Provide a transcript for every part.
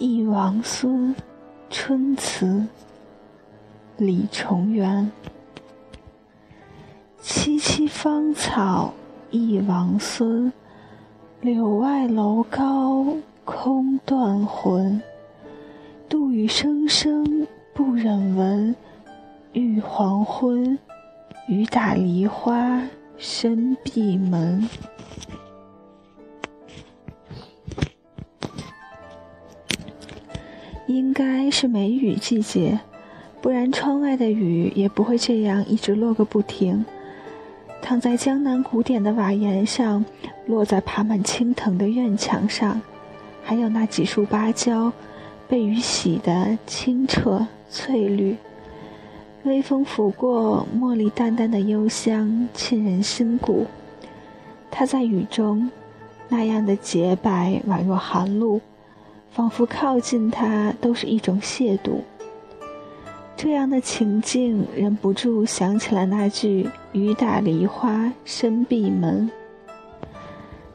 忆王孙，春词，李重元。萋萋芳草忆王孙，柳外楼高空断魂。杜宇声声不忍闻，欲黄昏，雨打梨花深闭门。应该是梅雨季节，不然窗外的雨也不会这样一直落个不停。躺在江南古典的瓦檐上，落在爬满青藤的院墙上，还有那几束芭蕉，被雨洗得清澈翠绿。微风拂过，茉莉淡淡的幽香沁人心骨。它在雨中，那样的洁白，宛若寒露。仿佛靠近他都是一种亵渎。这样的情境，忍不住想起了那句“雨打梨花深闭门”。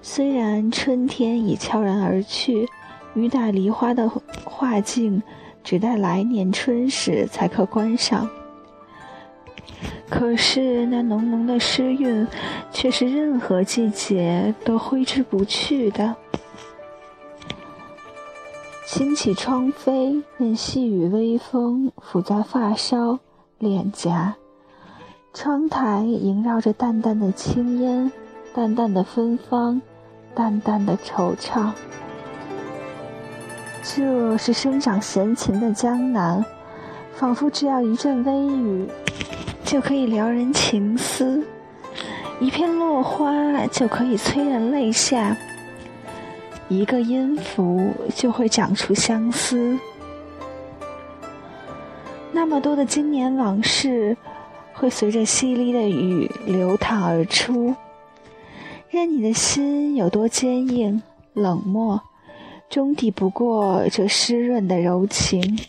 虽然春天已悄然而去，雨打梨花的画境只待来年春时才可观赏。可是那浓浓的诗韵，却是任何季节都挥之不去的。轻启窗扉，任细雨微风拂在发梢、脸颊。窗台萦绕着淡淡的青烟，淡淡的芬芳，淡淡的惆怅。这是生长闲情的江南，仿佛只要一阵微雨，就可以撩人情思；一片落花，就可以催人泪下。一个音符就会长出相思，那么多的经年往事会随着淅沥的雨流淌而出。任你的心有多坚硬冷漠，终抵不过这湿润的柔情。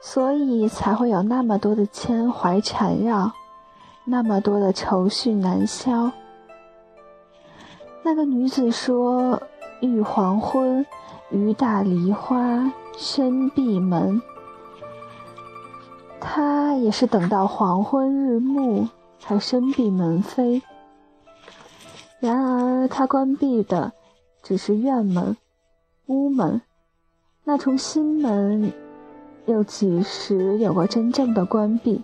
所以才会有那么多的牵怀缠绕，那么多的愁绪难消。那个女子说。欲黄昏，雨打梨花深闭门。他也是等到黄昏日暮，才深闭门扉。然而他关闭的只是院门、屋门，那重心门，又几时有过真正的关闭？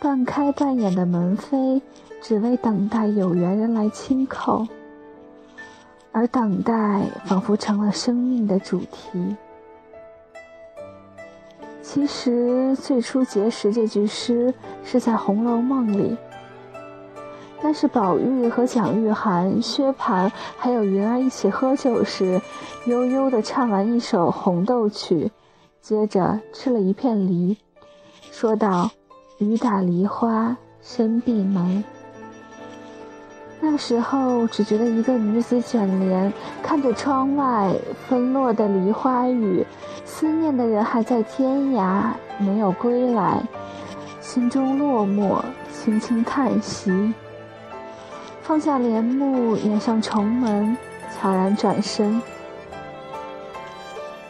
半开半掩的门扉，只为等待有缘人来轻叩。而等待仿佛成了生命的主题。其实最初结识这句诗是在《红楼梦》里，那是宝玉和蒋玉菡、薛蟠还有云儿一起喝酒时，悠悠地唱完一首《红豆曲》，接着吃了一片梨，说道：“雨打梨花深闭门。”那时候只觉得一个女子卷帘看着窗外纷落的梨花雨，思念的人还在天涯没有归来，心中落寞，轻轻叹息，放下帘幕，掩上重门，悄然转身。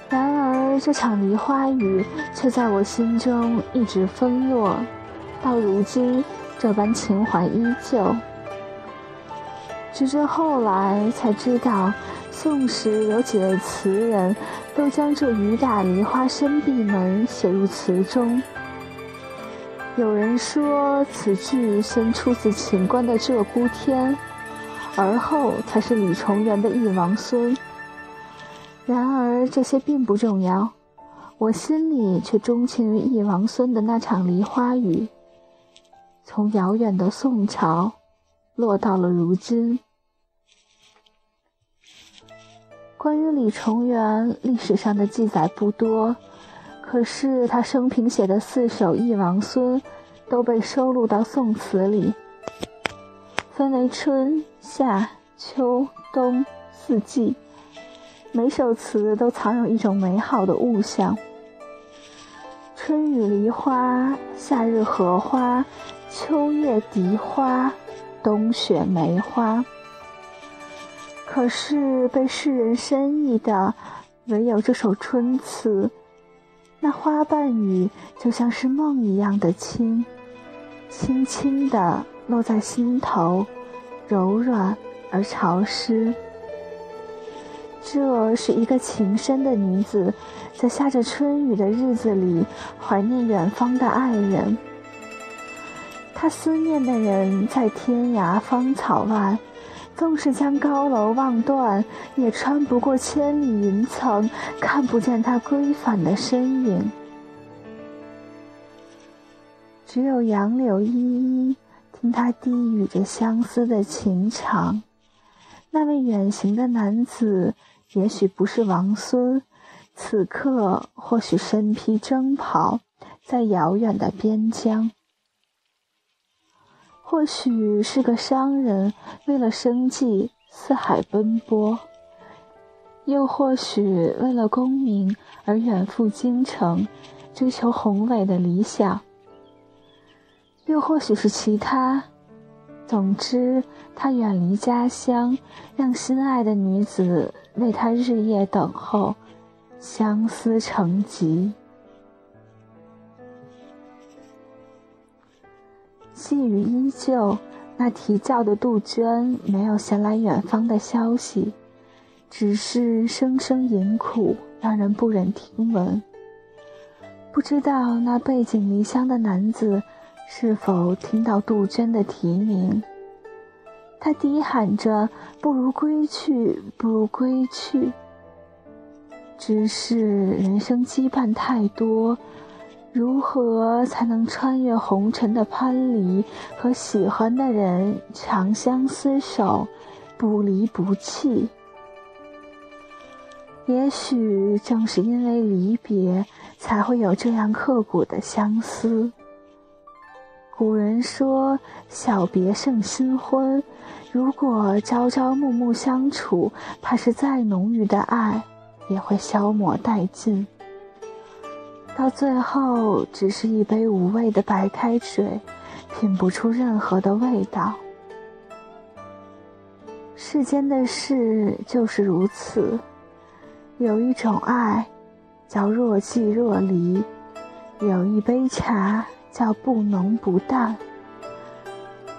然而这场梨花雨却在我心中一直纷落，到如今这般情怀依旧。直至后来才知道，宋时有几位词人，都将这“雨打梨花深闭门”写入词中。有人说，此句先出自秦观的《鹧鸪天》，而后才是李重元的《忆王孙》。然而这些并不重要，我心里却钟情于忆王孙的那场梨花雨，从遥远的宋朝，落到了如今。关于李重元，历史上的记载不多，可是他生平写的四首《忆王孙》都被收录到宋词里，分为春夏秋冬四季，每首词都藏有一种美好的物象：春雨梨花，夏日荷花，秋月荻花，冬雪梅花。可是被世人深意的，唯有这首春词。那花瓣雨就像是梦一样的轻，轻轻地落在心头，柔软而潮湿。这是一个情深的女子，在下着春雨的日子里，怀念远方的爱人。她思念的人在天涯芳草外，纵是将高楼望断，也穿不过千里云层，看不见他归返的身影。只有杨柳依依，听他低语着相思的情长。那位远行的男子。也许不是王孙，此刻或许身披征袍，在遥远的边疆；或许是个商人，为了生计四海奔波；又或许为了功名而远赴京城，追求宏伟的理想；又或许是其他。总之，他远离家乡，让心爱的女子为他日夜等候，相思成疾。细雨依旧，那啼叫的杜鹃没有衔来远方的消息，只是声声吟苦，让人不忍听闻。不知道那背井离乡的男子。是否听到杜鹃的啼鸣？他低喊着：“不如归去，不如归去。”只是人生羁绊太多，如何才能穿越红尘的藩篱，和喜欢的人长相厮守，不离不弃？也许正是因为离别，才会有这样刻骨的相思。古人说：“小别胜新婚。”如果朝朝暮暮相处，怕是再浓郁的爱也会消磨殆尽，到最后只是一杯无味的白开水，品不出任何的味道。世间的事就是如此，有一种爱，叫若即若离；有一杯茶。叫不浓不淡，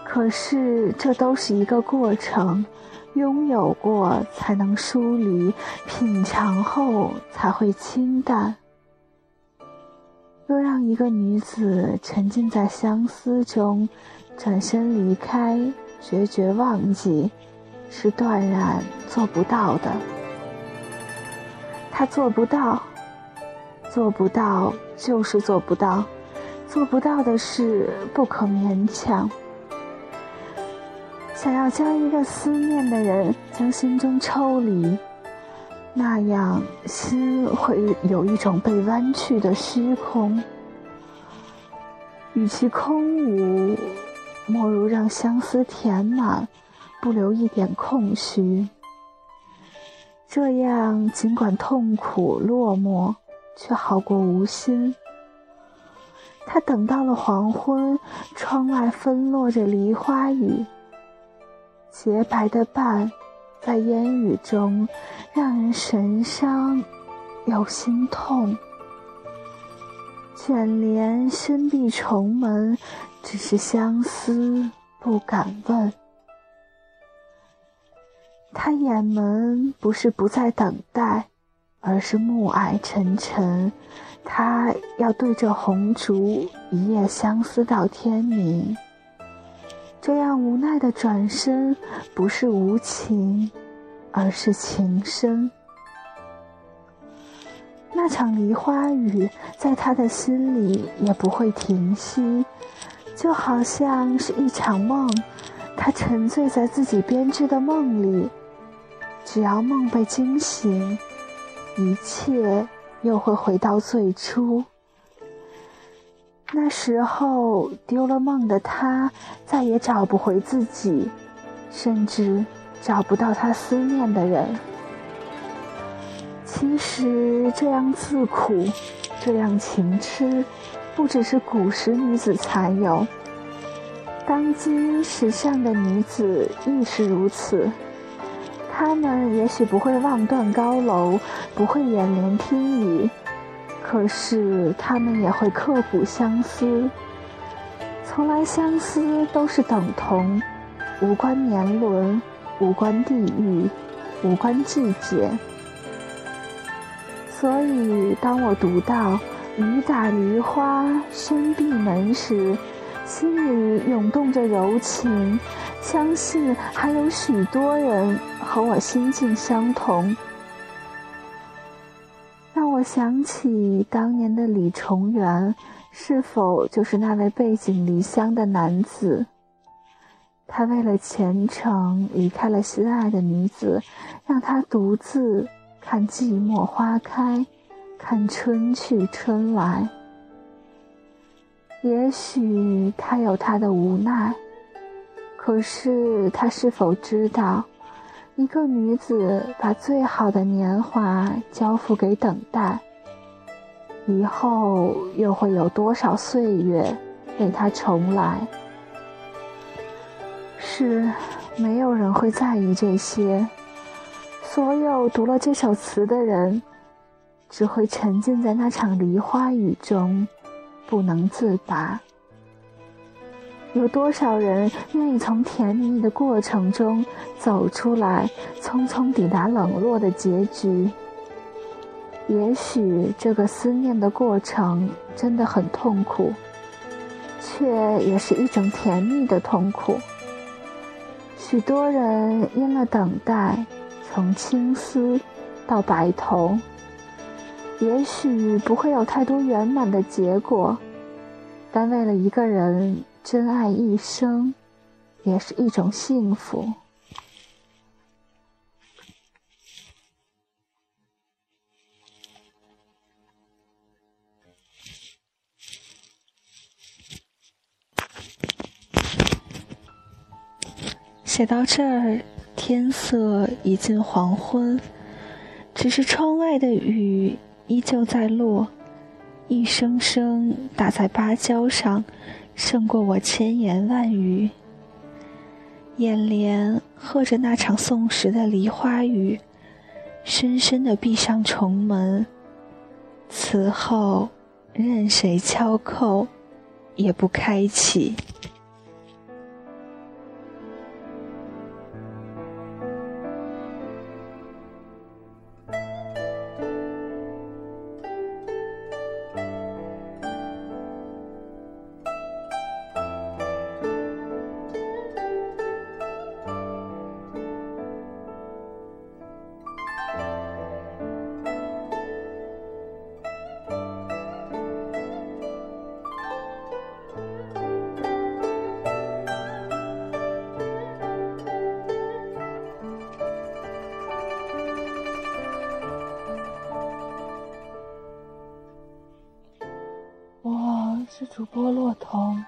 可是这都是一个过程，拥有过才能疏离，品尝后才会清淡。若让一个女子沉浸在相思中，转身离开，决绝忘记，是断然做不到的。她做不到，做不到，就是做不到。做不到的事不可勉强。想要将一个思念的人将心中抽离，那样心会有一种被弯曲的虚空。与其空无，莫如让相思填满，不留一点空虚。这样尽管痛苦落寞，却好过无心。他等到了黄昏，窗外纷落着梨花雨，洁白的瓣在烟雨中，让人神伤又心痛。卷帘深闭重门，只是相思不敢问。他掩门不是不再等待，而是暮霭沉沉。他要对着红烛一夜相思到天明，这样无奈的转身，不是无情，而是情深。那场梨花雨在他的心里也不会停息，就好像是一场梦，他沉醉在自己编织的梦里，只要梦被惊醒，一切。又会回到最初，那时候丢了梦的他，再也找不回自己，甚至找不到他思念的人。其实这样自苦，这样情痴，不只是古时女子才有，当今时尚的女子亦是如此。她们也许不会望断高楼，不会眼帘听雨，可是他们也会刻骨相思。从来相思都是等同，无关年轮，无关地域，无关季节。所以，当我读到“雨打梨花深闭门”时，心里涌动着柔情，相信还有许多人和我心境相同，我想起当年的李重元，是否就是那位背井离乡的男子？他为了前程离开了心爱的女子，让她独自看寂寞花开，看春去春来。也许他有他的无奈，可是他是否知道，一个女子把最好的年华交付给等待，以后又会有多少岁月为她重来？是，没有人会在意这些。所有读了这首词的人，只会沉浸在那场梨花雨中。不能自拔。有多少人愿意从甜蜜的过程中走出来，匆匆抵达冷落的结局？也许这个思念的过程真的很痛苦，却也是一种甜蜜的痛苦。许多人因了等待，从青丝到白头。也许不会有太多圆满的结果，但为了一个人真爱一生，也是一种幸福。写到这儿，天色已近黄昏，只是窗外的雨。依旧在落，一声声打在芭蕉上，胜过我千言万语。眼帘和着那场送时的梨花雨，深深的闭上重门。此后，任谁敲扣，也不开启。主播洛彤，